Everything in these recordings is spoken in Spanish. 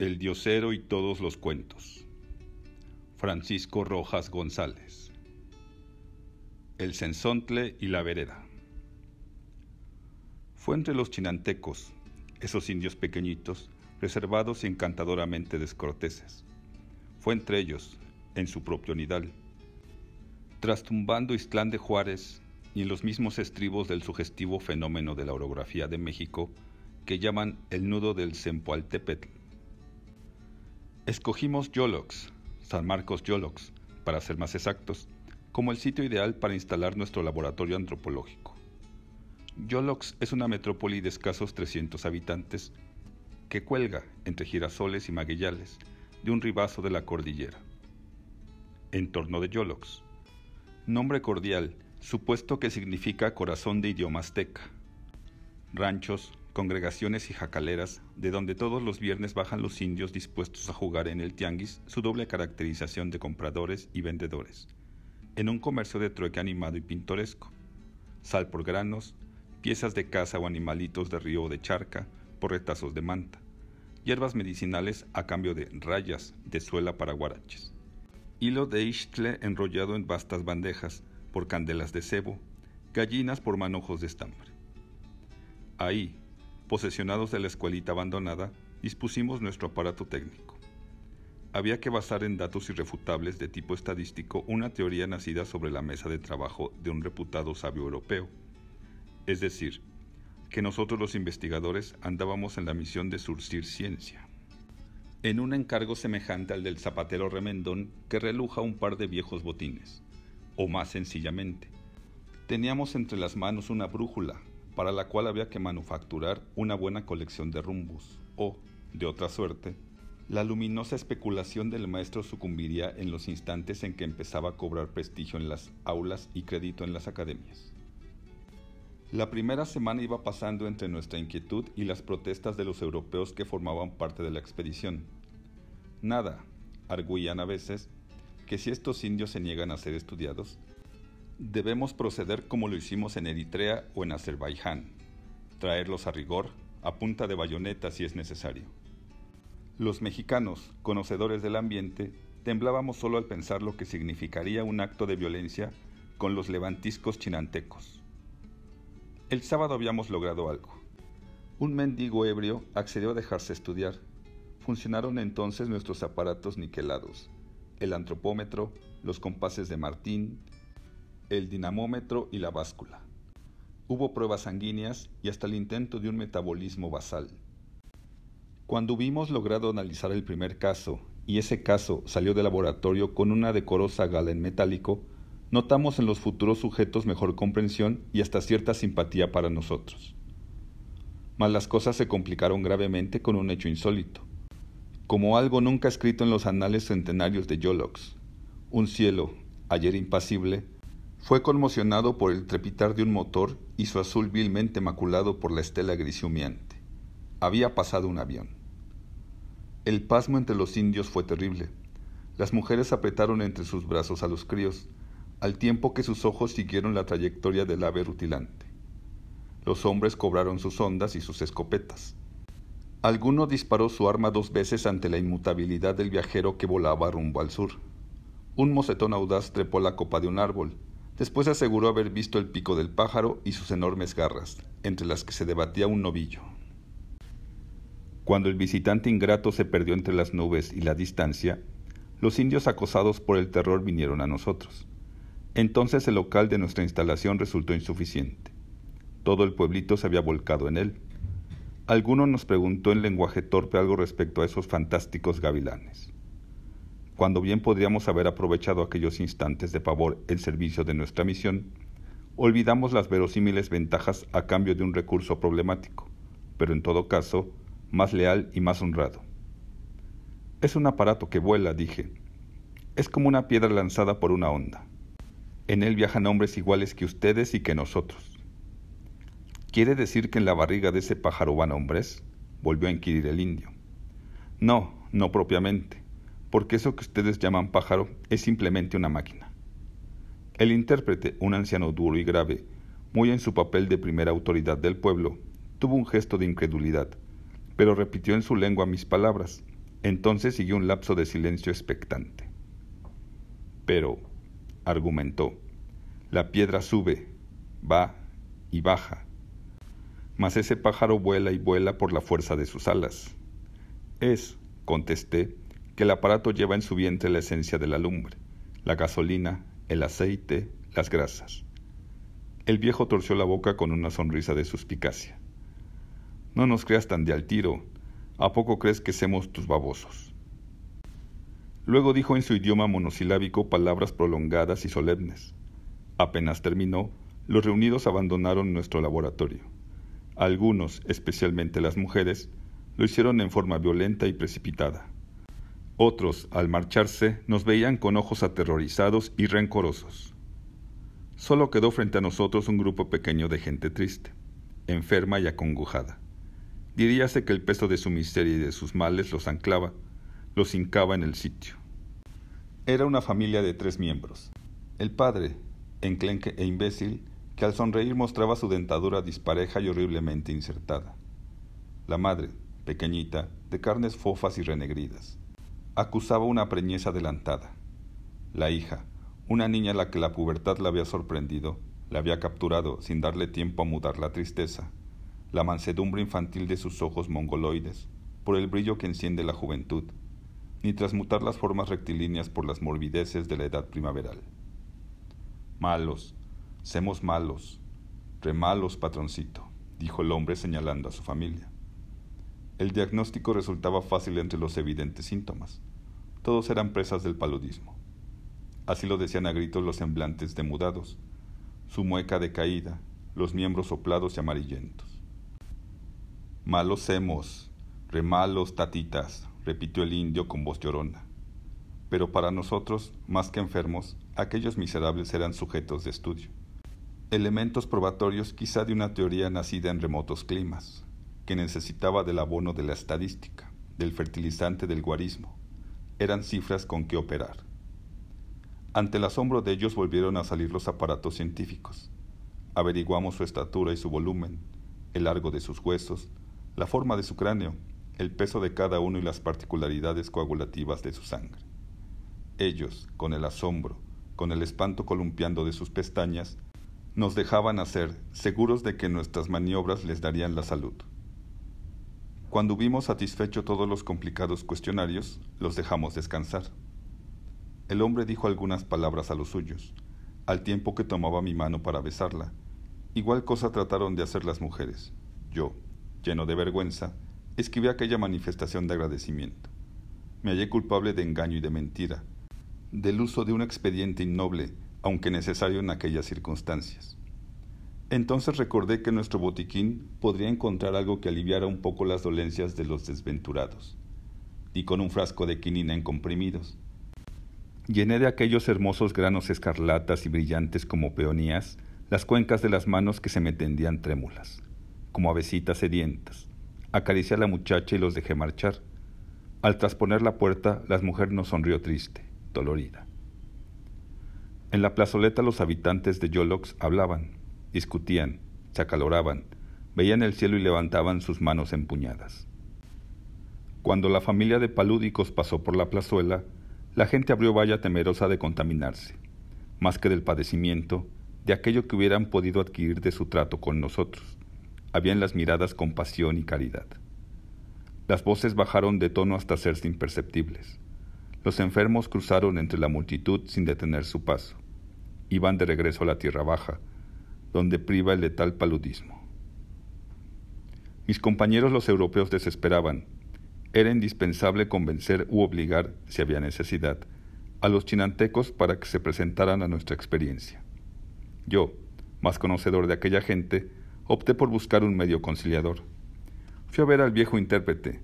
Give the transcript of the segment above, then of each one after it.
El diosero y todos los cuentos. Francisco Rojas González. El censontle y la vereda. Fue entre los chinantecos, esos indios pequeñitos, reservados y encantadoramente descorteses. Fue entre ellos, en su propio nidal. Trastumbando Istlán de Juárez y en los mismos estribos del sugestivo fenómeno de la orografía de México que llaman el nudo del Zempoaltépetl Escogimos Yolox, San Marcos Yolox, para ser más exactos, como el sitio ideal para instalar nuestro laboratorio antropológico. Yolox es una metrópoli de escasos 300 habitantes que cuelga entre girasoles y magueyales de un ribazo de la cordillera. Entorno de Yolox. Nombre cordial, supuesto que significa corazón de idioma azteca. Ranchos, congregaciones y jacaleras, de donde todos los viernes bajan los indios dispuestos a jugar en el tianguis su doble caracterización de compradores y vendedores, en un comercio de trueque animado y pintoresco. Sal por granos, piezas de caza o animalitos de río o de charca por retazos de manta, hierbas medicinales a cambio de rayas de suela para guaraches, hilo de ixtle enrollado en vastas bandejas por candelas de cebo, gallinas por manojos de estambre. Ahí, posesionados de la escuelita abandonada, dispusimos nuestro aparato técnico. Había que basar en datos irrefutables de tipo estadístico una teoría nacida sobre la mesa de trabajo de un reputado sabio europeo. Es decir, que nosotros los investigadores andábamos en la misión de surcir ciencia. En un encargo semejante al del zapatero remendón que reluja un par de viejos botines, o más sencillamente, teníamos entre las manos una brújula para la cual había que manufacturar una buena colección de rumbos, o, de otra suerte, la luminosa especulación del maestro sucumbiría en los instantes en que empezaba a cobrar prestigio en las aulas y crédito en las academias. La primera semana iba pasando entre nuestra inquietud y las protestas de los europeos que formaban parte de la expedición. Nada, arguían a veces, que si estos indios se niegan a ser estudiados, debemos proceder como lo hicimos en Eritrea o en Azerbaiyán, traerlos a rigor, a punta de bayoneta si es necesario. Los mexicanos, conocedores del ambiente, temblábamos solo al pensar lo que significaría un acto de violencia con los levantiscos chinantecos. El sábado habíamos logrado algo. Un mendigo ebrio accedió a dejarse estudiar. Funcionaron entonces nuestros aparatos niquelados, el antropómetro, los compases de Martín, el dinamómetro y la báscula. Hubo pruebas sanguíneas y hasta el intento de un metabolismo basal. Cuando hubimos logrado analizar el primer caso y ese caso salió del laboratorio con una decorosa gala en metálico, notamos en los futuros sujetos mejor comprensión y hasta cierta simpatía para nosotros. Mas las cosas se complicaron gravemente con un hecho insólito, como algo nunca escrito en los anales centenarios de Yolox. Un cielo, ayer impasible, fue conmocionado por el trepitar de un motor y su azul vilmente maculado por la estela gris humeante. Había pasado un avión. El pasmo entre los indios fue terrible. Las mujeres apretaron entre sus brazos a los críos, al tiempo que sus ojos siguieron la trayectoria del ave rutilante. Los hombres cobraron sus ondas y sus escopetas. Alguno disparó su arma dos veces ante la inmutabilidad del viajero que volaba rumbo al sur. Un mocetón audaz trepó la copa de un árbol, Después aseguró haber visto el pico del pájaro y sus enormes garras, entre las que se debatía un novillo. Cuando el visitante ingrato se perdió entre las nubes y la distancia, los indios acosados por el terror vinieron a nosotros. Entonces el local de nuestra instalación resultó insuficiente. Todo el pueblito se había volcado en él. Alguno nos preguntó en lenguaje torpe algo respecto a esos fantásticos gavilanes cuando bien podríamos haber aprovechado aquellos instantes de pavor en servicio de nuestra misión, olvidamos las verosímiles ventajas a cambio de un recurso problemático, pero en todo caso, más leal y más honrado. Es un aparato que vuela, dije. Es como una piedra lanzada por una onda. En él viajan hombres iguales que ustedes y que nosotros. ¿Quiere decir que en la barriga de ese pájaro van hombres? volvió a inquirir el indio. No, no propiamente porque eso que ustedes llaman pájaro es simplemente una máquina. El intérprete, un anciano duro y grave, muy en su papel de primera autoridad del pueblo, tuvo un gesto de incredulidad, pero repitió en su lengua mis palabras, Entonces siguió un lapso de silencio expectante. Pero, argumentó, la piedra sube, va y baja, mas ese pájaro vuela y vuela por la fuerza de sus alas. Es, contesté, que el aparato lleva en su vientre la esencia de la lumbre, la gasolina, el aceite, las grasas. El viejo torció la boca con una sonrisa de suspicacia. No nos creas tan de al tiro. ¿A poco crees que semos tus babosos? Luego dijo en su idioma monosilábico palabras prolongadas y solemnes. Apenas terminó, los reunidos abandonaron nuestro laboratorio. Algunos, especialmente las mujeres, lo hicieron en forma violenta y precipitada. Otros, al marcharse, nos veían con ojos aterrorizados y rencorosos. Solo quedó frente a nosotros un grupo pequeño de gente triste, enferma y acongojada. Diríase que el peso de su miseria y de sus males los anclaba, los hincaba en el sitio. Era una familia de tres miembros. El padre, enclenque e imbécil, que al sonreír mostraba su dentadura dispareja y horriblemente insertada. La madre, pequeñita, de carnes fofas y renegridas acusaba una preñez adelantada. La hija, una niña a la que la pubertad la había sorprendido, la había capturado sin darle tiempo a mudar la tristeza, la mansedumbre infantil de sus ojos mongoloides, por el brillo que enciende la juventud, ni transmutar las formas rectilíneas por las morbideces de la edad primaveral. Malos, semos malos, remalos, patroncito, dijo el hombre señalando a su familia. El diagnóstico resultaba fácil entre los evidentes síntomas. Todos eran presas del paludismo. Así lo decían a gritos los semblantes demudados, su mueca decaída, los miembros soplados y amarillentos. Malos hemos, remalos tatitas, repitió el indio con voz llorona. Pero para nosotros, más que enfermos, aquellos miserables eran sujetos de estudio. Elementos probatorios quizá de una teoría nacida en remotos climas, que necesitaba del abono de la estadística, del fertilizante del guarismo. Eran cifras con que operar. Ante el asombro de ellos volvieron a salir los aparatos científicos. Averiguamos su estatura y su volumen, el largo de sus huesos, la forma de su cráneo, el peso de cada uno y las particularidades coagulativas de su sangre. Ellos, con el asombro, con el espanto columpiando de sus pestañas, nos dejaban hacer, seguros de que nuestras maniobras les darían la salud. Cuando hubimos satisfecho todos los complicados cuestionarios, los dejamos descansar. El hombre dijo algunas palabras a los suyos, al tiempo que tomaba mi mano para besarla. Igual cosa trataron de hacer las mujeres. Yo, lleno de vergüenza, esquivé aquella manifestación de agradecimiento. Me hallé culpable de engaño y de mentira, del uso de un expediente innoble, aunque necesario en aquellas circunstancias. Entonces recordé que nuestro botiquín podría encontrar algo que aliviara un poco las dolencias de los desventurados. Y con un frasco de quinina en comprimidos. Llené de aquellos hermosos granos escarlatas y brillantes como peonías las cuencas de las manos que se me tendían trémulas, como avecitas sedientas. Acaricié a la muchacha y los dejé marchar. Al trasponer la puerta, la mujer nos sonrió triste, dolorida. En la plazoleta los habitantes de Yolox hablaban discutían, se acaloraban, veían el cielo y levantaban sus manos empuñadas. Cuando la familia de palúdicos pasó por la plazuela, la gente abrió valla temerosa de contaminarse, más que del padecimiento, de aquello que hubieran podido adquirir de su trato con nosotros. Había en las miradas compasión y caridad. Las voces bajaron de tono hasta hacerse imperceptibles. Los enfermos cruzaron entre la multitud sin detener su paso. Iban de regreso a la tierra baja, donde priva el letal paludismo. Mis compañeros los europeos desesperaban. Era indispensable convencer u obligar, si había necesidad, a los chinantecos para que se presentaran a nuestra experiencia. Yo, más conocedor de aquella gente, opté por buscar un medio conciliador. Fui a ver al viejo intérprete.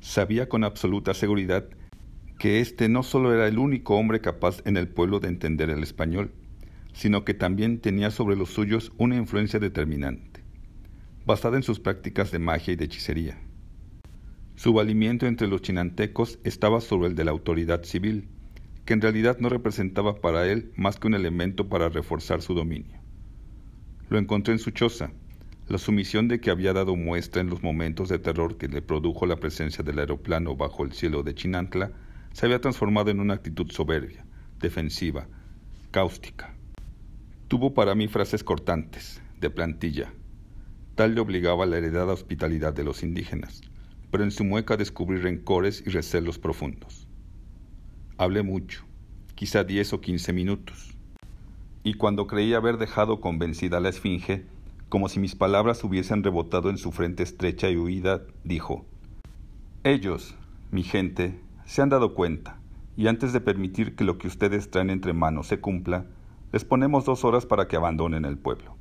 Sabía con absoluta seguridad que éste no solo era el único hombre capaz en el pueblo de entender el español, sino que también tenía sobre los suyos una influencia determinante, basada en sus prácticas de magia y de hechicería. Su valimiento entre los chinantecos estaba sobre el de la autoridad civil, que en realidad no representaba para él más que un elemento para reforzar su dominio. Lo encontré en su choza, La sumisión de que había dado muestra en los momentos de terror que le produjo la presencia del aeroplano bajo el cielo de Chinantla se había transformado en una actitud soberbia, defensiva, cáustica. Tuvo para mí frases cortantes, de plantilla. Tal le obligaba la heredada hospitalidad de los indígenas, pero en su mueca descubrí rencores y recelos profundos. Hablé mucho, quizá diez o quince minutos, y cuando creí haber dejado convencida a la esfinge, como si mis palabras hubiesen rebotado en su frente estrecha y huida, dijo, Ellos, mi gente, se han dado cuenta, y antes de permitir que lo que ustedes traen entre manos se cumpla, les ponemos dos horas para que abandonen el pueblo.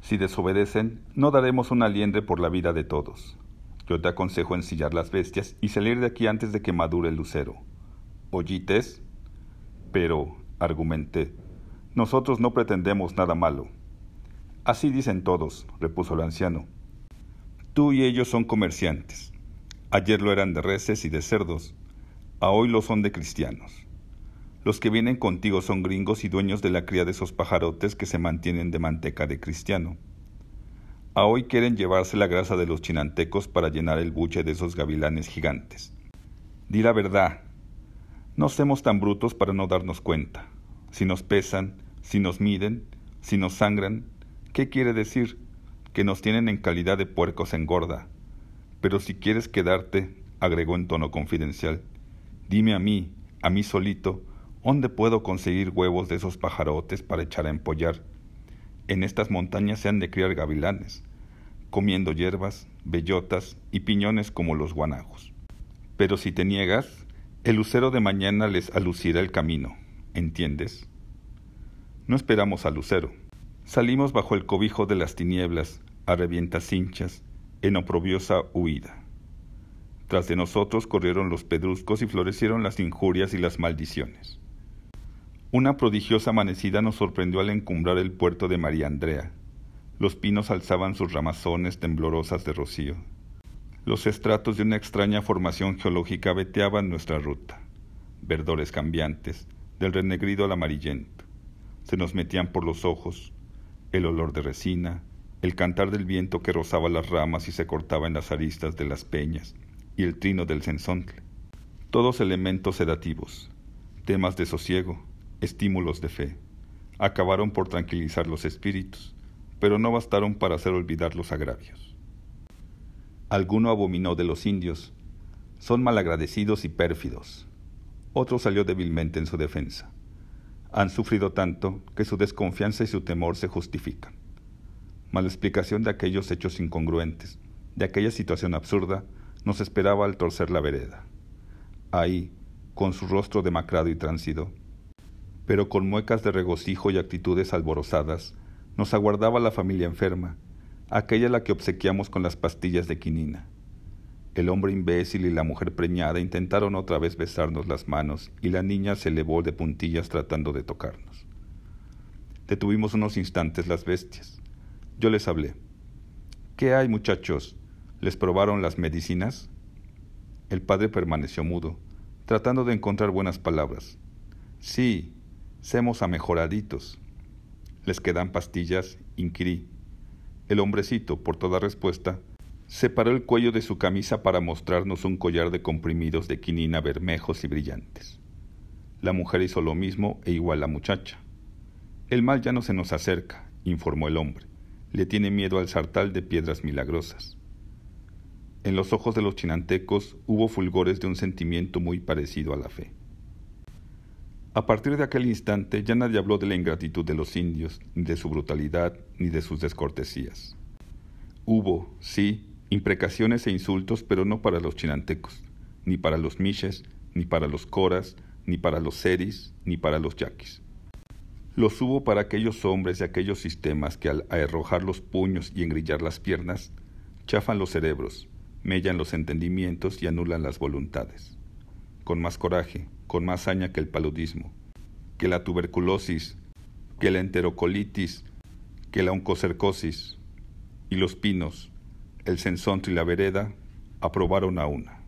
Si desobedecen, no daremos una liendre por la vida de todos. Yo te aconsejo ensillar las bestias y salir de aquí antes de que madure el lucero. ¿Oyites? Pero, argumenté, nosotros no pretendemos nada malo. Así dicen todos, repuso el anciano. Tú y ellos son comerciantes. Ayer lo eran de reses y de cerdos, a hoy lo son de cristianos. Los que vienen contigo son gringos y dueños de la cría de esos pajarotes que se mantienen de manteca de cristiano. A hoy quieren llevarse la grasa de los chinantecos para llenar el buche de esos gavilanes gigantes. Di la verdad. No seamos tan brutos para no darnos cuenta. Si nos pesan, si nos miden, si nos sangran, ¿qué quiere decir? Que nos tienen en calidad de puercos engorda. Pero si quieres quedarte, agregó en tono confidencial, dime a mí, a mí solito, ¿Dónde puedo conseguir huevos de esos pajarotes para echar a empollar? En estas montañas se han de criar gavilanes, comiendo hierbas, bellotas y piñones como los guanajos. Pero si te niegas, el lucero de mañana les alucirá el camino, ¿entiendes? No esperamos al lucero. Salimos bajo el cobijo de las tinieblas, a revientas hinchas, en oprobiosa huida. Tras de nosotros corrieron los pedruscos y florecieron las injurias y las maldiciones. Una prodigiosa amanecida nos sorprendió al encumbrar el puerto de María Andrea. Los pinos alzaban sus ramazones temblorosas de rocío. Los estratos de una extraña formación geológica veteaban nuestra ruta. Verdores cambiantes, del renegrido al amarillento. Se nos metían por los ojos el olor de resina, el cantar del viento que rozaba las ramas y se cortaba en las aristas de las peñas, y el trino del censontle. Todos elementos sedativos, temas de sosiego, estímulos de fe. Acabaron por tranquilizar los espíritus, pero no bastaron para hacer olvidar los agravios. Alguno abominó de los indios, son malagradecidos y pérfidos. Otro salió débilmente en su defensa. Han sufrido tanto que su desconfianza y su temor se justifican. Mala explicación de aquellos hechos incongruentes, de aquella situación absurda, nos esperaba al torcer la vereda. Ahí, con su rostro demacrado y transido, pero con muecas de regocijo y actitudes alborozadas, nos aguardaba la familia enferma, aquella la que obsequiamos con las pastillas de quinina. El hombre imbécil y la mujer preñada intentaron otra vez besarnos las manos y la niña se elevó de puntillas tratando de tocarnos. Detuvimos unos instantes las bestias. Yo les hablé. ¿Qué hay, muchachos? ¿Les probaron las medicinas? El padre permaneció mudo, tratando de encontrar buenas palabras. Sí, Semos amejoraditos. ¿Les quedan pastillas? inquirí. El hombrecito, por toda respuesta, separó el cuello de su camisa para mostrarnos un collar de comprimidos de quinina bermejos y brillantes. La mujer hizo lo mismo e igual la muchacha. El mal ya no se nos acerca, informó el hombre. Le tiene miedo al sartal de piedras milagrosas. En los ojos de los chinantecos hubo fulgores de un sentimiento muy parecido a la fe. A partir de aquel instante ya nadie habló de la ingratitud de los indios, ni de su brutalidad, ni de sus descortesías. Hubo, sí, imprecaciones e insultos, pero no para los chinantecos, ni para los miches, ni para los coras, ni para los seris, ni para los yaquis. Los hubo para aquellos hombres y aquellos sistemas que al arrojar los puños y engrillar las piernas, chafan los cerebros, mellan los entendimientos y anulan las voluntades. Con más coraje, con más saña que el paludismo, que la tuberculosis, que la enterocolitis, que la oncocercosis. Y los pinos, el censonte y la vereda aprobaron a una.